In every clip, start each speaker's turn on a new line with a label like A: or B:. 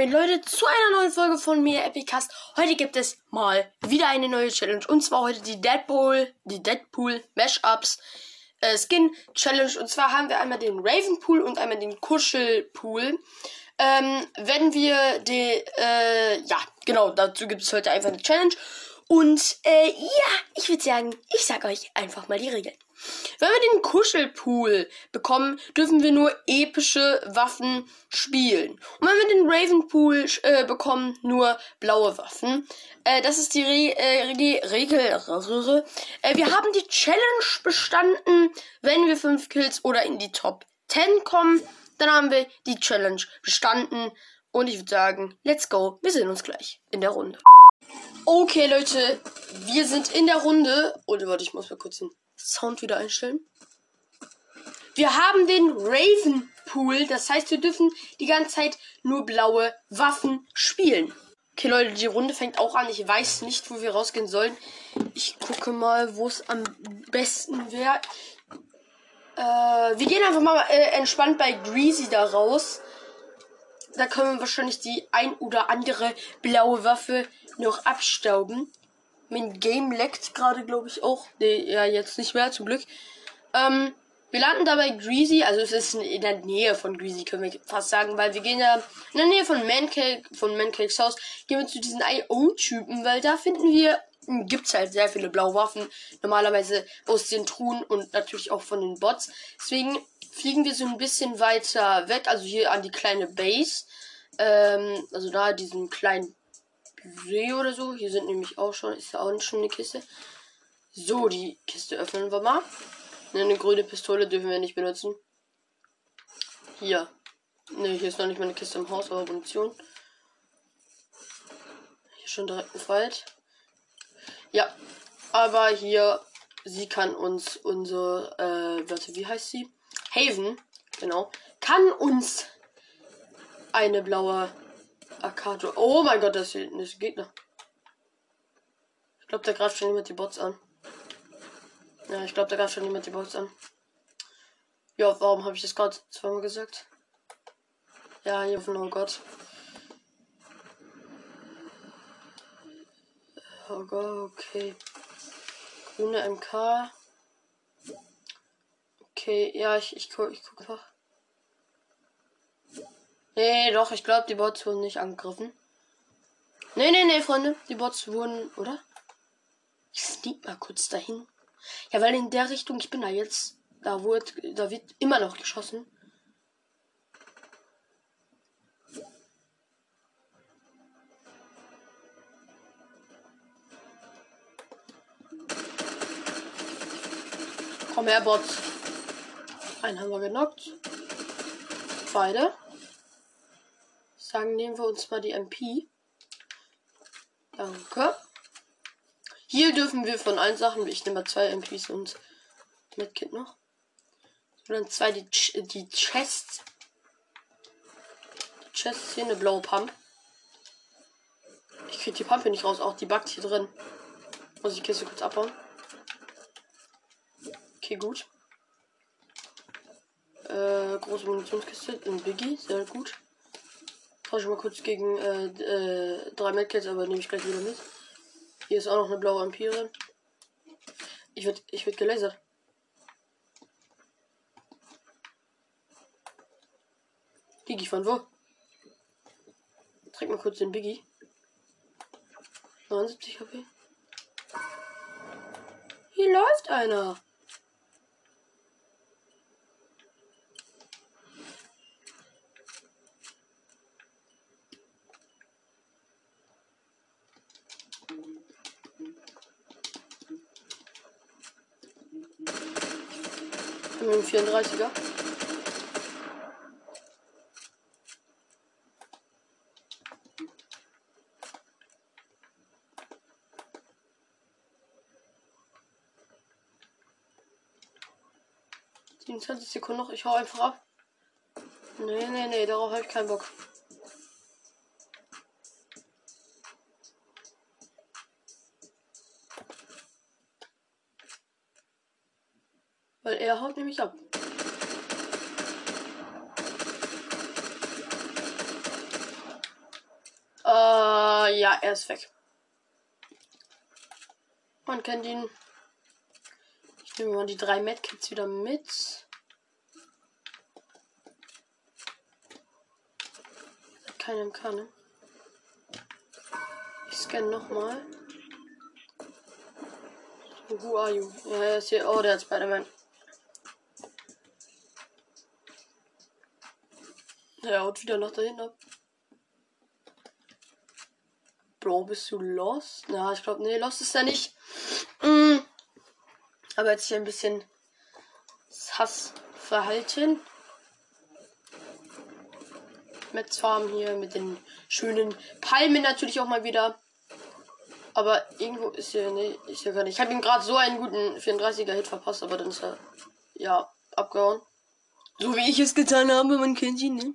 A: Moin Leute zu einer neuen Folge von mir Epicast. Heute gibt es mal wieder eine neue Challenge und zwar heute die Deadpool, die Deadpool Mashups äh, Skin Challenge und zwar haben wir einmal den Ravenpool und einmal den Kuschelpool. Ähm, wenn wir die, äh, ja, genau, dazu gibt es heute einfach eine Challenge und äh, ja, ich würde sagen, ich sag euch einfach mal die Regeln. Wenn wir den Kuschelpool bekommen, dürfen wir nur epische Waffen spielen. Und wenn wir den Ravenpool äh, bekommen, nur blaue Waffen. Äh, das ist die, Re äh, die Regel. Äh, wir haben die Challenge bestanden, wenn wir 5 Kills oder in die Top 10 kommen. Dann haben wir die Challenge bestanden. Und ich würde sagen, let's go. Wir sehen uns gleich in der Runde. Okay, Leute, wir sind in der Runde. Oder warte, ich muss mal kurz den Sound wieder einstellen. Wir haben den Raven Pool, das heißt, wir dürfen die ganze Zeit nur blaue Waffen spielen. Okay, Leute, die Runde fängt auch an. Ich weiß nicht, wo wir rausgehen sollen. Ich gucke mal, wo es am besten wäre. Äh, wir gehen einfach mal äh, entspannt bei Greasy da raus. Da können wir wahrscheinlich die ein oder andere blaue Waffe noch abstauben. Mein Game leckt gerade, glaube ich, auch. Nee, ja, jetzt nicht mehr, zum Glück. Ähm, wir landen dabei Greasy, also es ist in der Nähe von Greasy, können wir fast sagen, weil wir gehen ja in der Nähe von Mancake, von Mancakes Haus, gehen wir zu diesen IO-Typen, weil da finden wir, hm, gibt's halt sehr viele blaue Waffen, normalerweise aus den Truhen und natürlich auch von den Bots. Deswegen fliegen wir so ein bisschen weiter weg, also hier an die kleine Base, ähm, also da diesen kleinen See oder so. Hier sind nämlich auch schon, ist ja auch schon eine Kiste. So, die Kiste öffnen wir mal. Eine grüne Pistole dürfen wir nicht benutzen. Hier. Ne, hier ist noch nicht mal eine Kiste im Haus, aber Munition. Hier schon direkt ein Fight. Ja, aber hier, sie kann uns unsere, äh, warte, wie heißt sie? Haven, genau, kann uns eine blaue Akato. Oh mein Gott, das ist ein Gegner. Ich glaube, da greift schon jemand die Bots an. Ja, ich glaube, da greift schon jemand die Bots an. Ja, warum habe ich das gerade zweimal gesagt? Ja, hier von oh Gott. Oh Gott, okay. Grüne MK. Okay, ja, ich, ich, guck, ich gucke einfach. Nee, doch, ich glaube, die Bots wurden nicht angegriffen. Nee, nee, nee, Freunde. Die Bots wurden, oder? Ich sneak mal kurz dahin. Ja, weil in der Richtung, ich bin da jetzt, da wird, da wird immer noch geschossen. Komm her, Bots. Einen haben wir genockt. Beide sagen, nehmen wir uns mal die MP. Danke. Hier dürfen wir von allen Sachen, ich nehme mal zwei MPs und Medkit noch. Und dann zwei die, Ch die Chests. Die Chests hier eine blaue Pump. Ich krieg die Pumpe nicht raus, auch die backt hier drin. Muss ich die Kiste kurz abbauen. Okay, gut. Äh, große Munitionskiste, ein Biggie, sehr gut. Tausche mal kurz gegen äh, äh, drei Medkits, aber nehme ich gleich wieder mit. Hier ist auch noch eine blaue Ampere. Ich wird ich werd gelasert. Biggie von wo? Trink mal kurz den Biggie. 79 HP. Hier läuft einer. 34er. Siebenundzwanzig Sekunden noch. Ich hau einfach ab. Nee, nee, nee, darauf habe ich keinen Bock. Weil er haut nämlich ab. ja, er ist weg. Man kennt ihn. Ich nehme mal die drei Medkits wieder mit. Keinem kann. Ich scanne nochmal. Who are you? Ja, er ist hier. Oh, der hat Spider-Man. Er haut wieder nach dahin ab. Bro, bist du lost? Na, ich glaube, nee, lost ist er nicht. Mm. Aber jetzt hier ein bisschen Hassverhalten. Metz Farm hier mit den schönen Palmen natürlich auch mal wieder. Aber irgendwo ist hier, nee, ist hier gar nicht. Ich habe ihm gerade so einen guten 34er Hit verpasst, aber dann ist er, ja, abgehauen. So wie ich es getan habe, man kennt ihn, ne?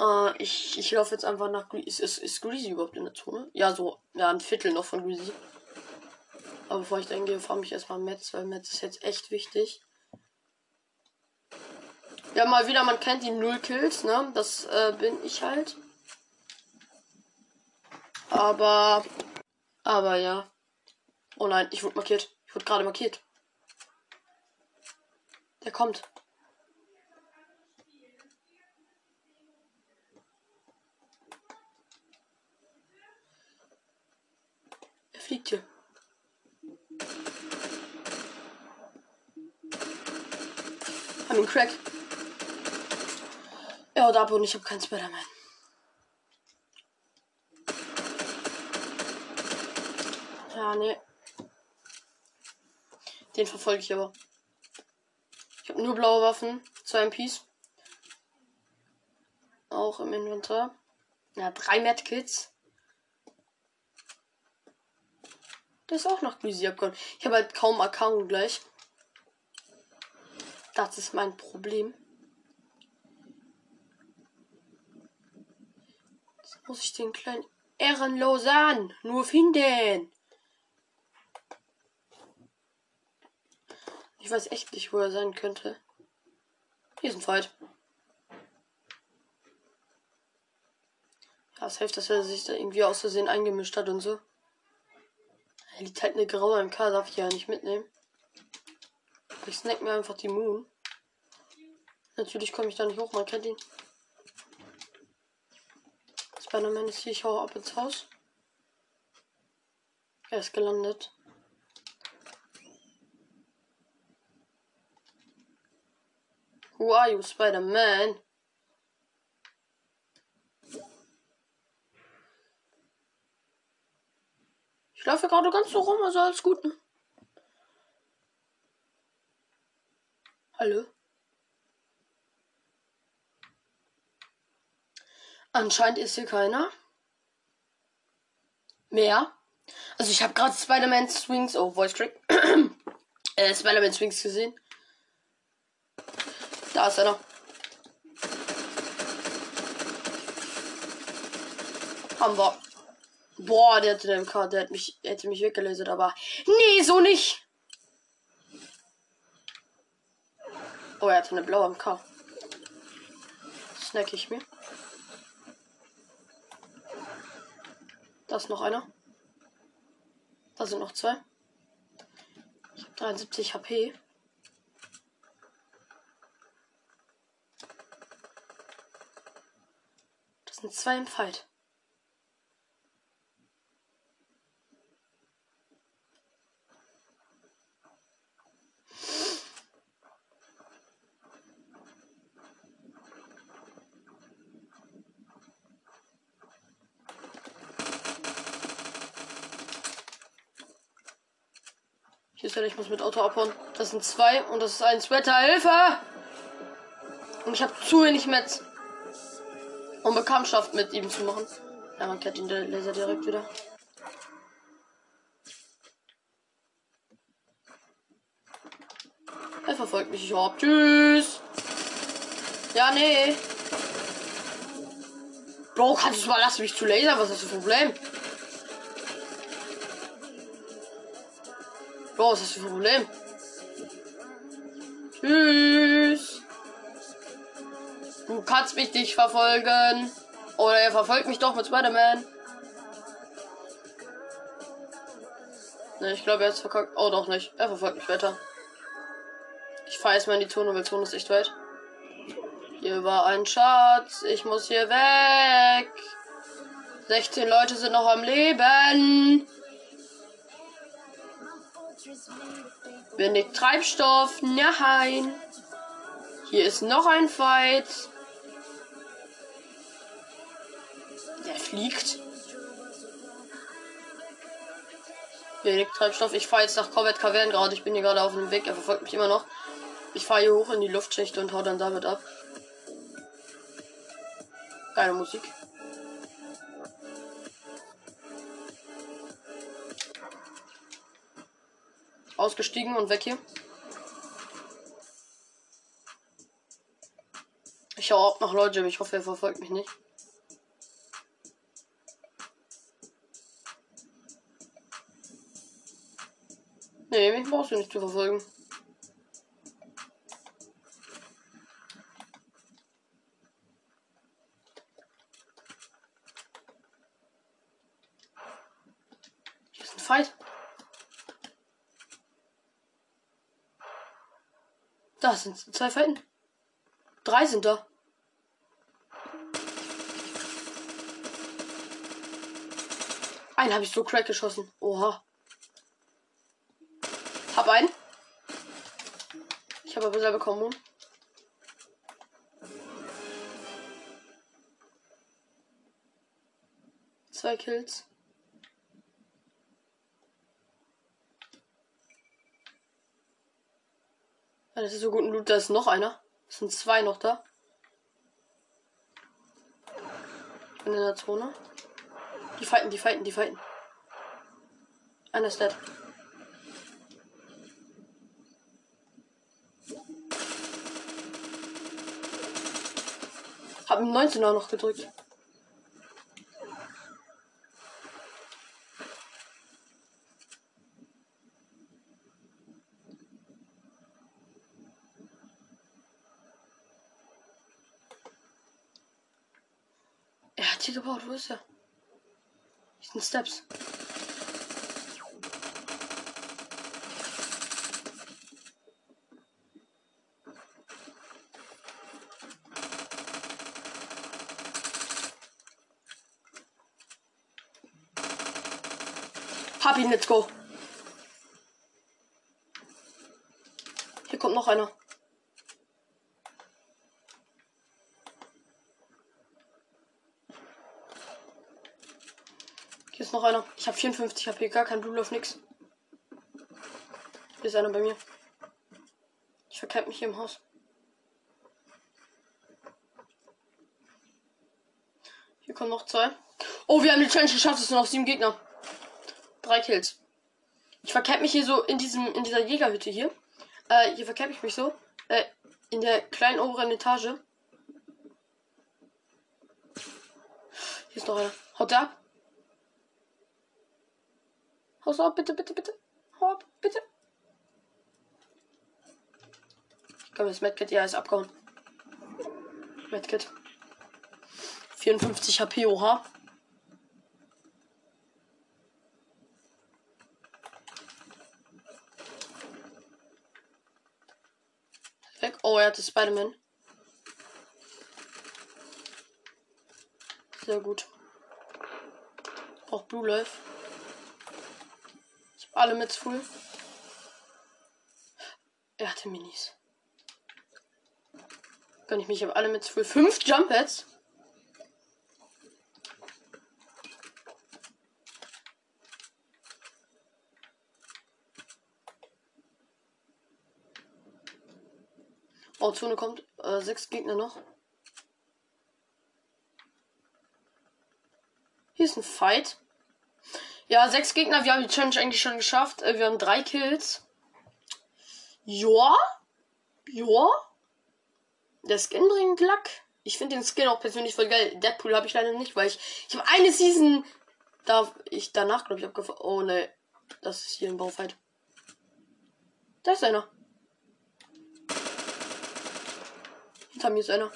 A: Äh, ich, ich laufe jetzt einfach nach Greasy. Ist, ist, ist Greasy überhaupt in der Zone? Ja, so, ja, ein Viertel noch von Greasy. Aber bevor ich dann gehe, fahre ich erstmal Metz, weil Metz ist jetzt echt wichtig. Ja, mal wieder, man kennt die Null Kills, ne? Das äh, bin ich halt. Aber. Aber ja. Oh nein, ich wurde markiert. Ich wurde gerade markiert. Der kommt. Er fliegt hier. Haben ihn Crack. Er haut ab und ich habe keinen Spider-Man. Ja, nee. Den verfolge ich aber. Ich habe nur blaue Waffen, zwei MPs. Auch im Inventar. Ja, drei Medkits. Der ist auch noch Greasy abgehauen. Ich habe halt kaum Account gleich. Das ist mein Problem. Jetzt muss ich den kleinen Ehrenlosen nur finden. Ich weiß echt nicht, wo er sein könnte. Hier ist ein Fight. Ja, es hilft, dass er sich da irgendwie aus Versehen eingemischt hat und so. Er liegt halt eine graue MK, darf ich ja nicht mitnehmen. Ich snack mir einfach die Moon. Natürlich komme ich da nicht hoch, man kennt ihn. Spider-Man ist hier, ich hau ab ins Haus. Er ist gelandet. Who are you, Spider-Man? Laufe gerade ganz so rum, also alles gut. Ne? Hallo? Anscheinend ist hier keiner. Mehr. Also ich habe gerade Spider-Man Swings, oh, Voice Crack. äh, Spider-Man Swings gesehen. Da ist einer. Haben wir. Boah, der hatte den MK, der hat mich, der hätte mich weggelöst, aber. Nee, so nicht! Oh, er hatte eine blaue MK. Snack ich mir. Da ist noch einer. Da sind noch zwei. Ich habe 73 HP. sind zwei im Fight. Er, ich muss mit Auto abhauen. Das sind zwei und das ist ein Sweater. Hilfe! Und ich habe zu wenig Metz um Bekanntschaft mit ihm zu machen. Ja, man kennt ihn der Laser direkt wieder. Er verfolgt mich überhaupt. Tschüss. Ja, nee. Bro, kannst du mal lassen mich zu lasern? Was ist das Problem? Bro, was hast du für ein Problem? Tschüss. Du kannst mich nicht verfolgen. Oder er verfolgt mich doch mit Spider-Man. Ne, ich glaube, er ist verkackt. Oh, doch nicht. Er verfolgt mich weiter. Ich fahre erstmal in die Zone, weil Zone ist echt weit. Hier war ein Schatz. Ich muss hier weg. 16 Leute sind noch am Leben. Wenig Treibstoff. Nein. Hier ist noch ein Fight. Der fliegt. Wenig Treibstoff. Ich fahre jetzt nach Corvette Cavern gerade. Ich bin hier gerade auf dem Weg. Er verfolgt mich immer noch. Ich fahre hier hoch in die Luftschichte und hau dann damit ab. Geile Musik. Ausgestiegen und weg hier. Ich schaue auch nach Leute, ich hoffe, er verfolgt mich nicht. Nee, mich brauchst du nicht zu verfolgen. Hier ist ein Fight. Da sind zwei Fighten. Drei sind da. Einen habe ich so crack geschossen. Oha. Hab einen. Ich habe aber selber bekommen. Zwei Kills. Das ist so gut ein Loot. Da ist noch einer. Es sind zwei noch da. In der Zone. Die fighten, die fighten, die fighten. Einer ist dead. Hab ihm 19er noch gedrückt. Hat hier gebaut, wo ist er? Hier sind Steps. Hab ihn, let's go. Hier kommt noch einer. Ist noch einer. Ich habe 54 HP, gar kein Blue auf nix. Hier ist einer bei mir. Ich verkehrt mich hier im Haus. Hier kommen noch zwei. Oh, wir haben die Challenge geschafft. Es sind noch sieben Gegner. Drei Kills. Ich verkehrt mich hier so in diesem, in dieser Jägerhütte hier. Äh, hier verkehrt ich mich so. Äh, in der kleinen oberen Etage. Hier ist noch einer. Haut ab. Haus ab, bitte, bitte, bitte. Hau ab, bitte. Ich glaube, das Medkit, ja, ist abgehauen. Medkit. 54 HP, oha. Weg. Oh, er hatte Spider-Man. Sehr gut. Braucht Blue Life. Alle mit full. Er hatte Minis. Gönn ich mich, ich habe alle mit full. Fünf Jump Pads. Oh, Zone kommt. Äh, sechs Gegner noch. Hier ist ein Fight. Ja, sechs Gegner. Wir haben die Challenge eigentlich schon geschafft. Äh, wir haben drei Kills. Joa. Joa. Der Skin bringt Lack. Ich finde den Skin auch persönlich voll geil. Deadpool habe ich leider nicht, weil ich. Ich habe eine Season. Da ich danach, glaube ich, abgefahren. Oh ne. Das ist hier ein Baufight. Da ist einer. Hinter mir ist einer.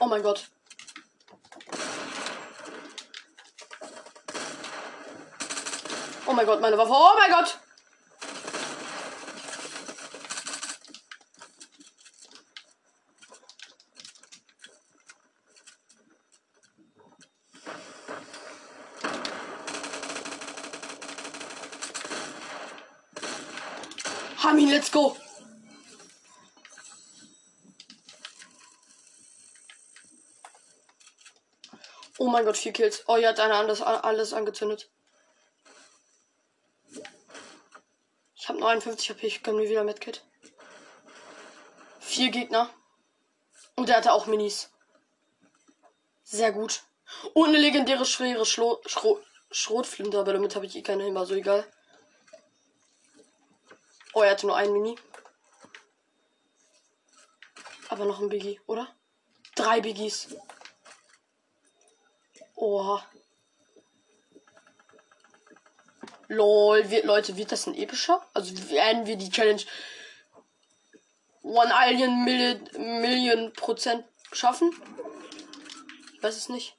A: Oh mein Gott. Oh mein Gott, meine Waffe. Oh mein Gott. Hami, let's go. Oh mein Gott, vier Kills. Oh, hier hat einer alles, alles angezündet. Ich habe 59 HP, ich kann mir wieder mit Kit. Vier Gegner. Und der hatte auch Minis. Sehr gut. Und eine legendäre schwere Schlo Schro Schrotflinte, aber damit habe ich eh keine war so egal. Oh, er hatte nur ein Mini. Aber noch ein Biggie, oder? Drei Biggies. Oha. Lol, wird, Leute, wird das ein epischer? Also werden wir die Challenge One Alien Million, Million Prozent schaffen? Ich weiß es nicht.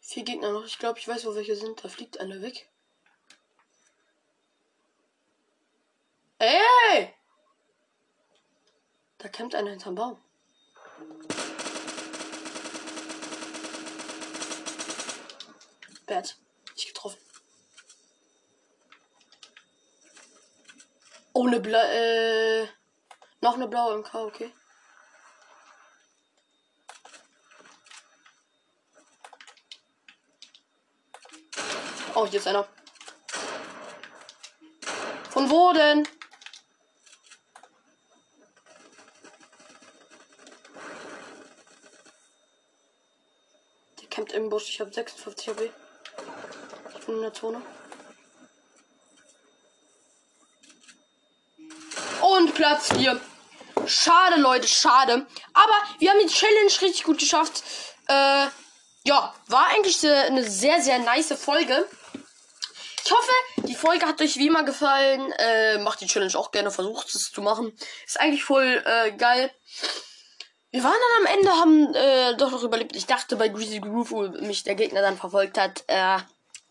A: Vier Gegner noch. Ich glaube, ich weiß, wo welche sind. Da fliegt einer weg. Ey! Da kämpft einer hinterm Baum. Bad. Nicht getroffen. Oh, eine Bla äh, noch eine blaue MK, okay. Oh, hier ist einer. Von wo denn? Der kämpft im Busch. Ich habe 56 HP. In der Zone. Und Platz 4. Schade, Leute, schade. Aber wir haben die Challenge richtig gut geschafft. Äh, ja, war eigentlich eine sehr, sehr nice Folge. Ich hoffe, die Folge hat euch wie immer gefallen. Äh, macht die Challenge auch gerne, versucht es zu machen. Ist eigentlich voll äh, geil. Wir waren dann am Ende, haben äh, doch noch überlebt. Ich dachte bei Greasy Groove, wo mich der Gegner dann verfolgt hat, äh,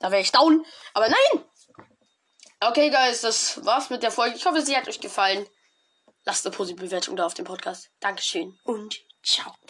A: da wäre ich down. Aber nein! Okay, guys, das war's mit der Folge. Ich hoffe, sie hat euch gefallen. Lasst eine positive Bewertung da auf dem Podcast. Dankeschön und ciao.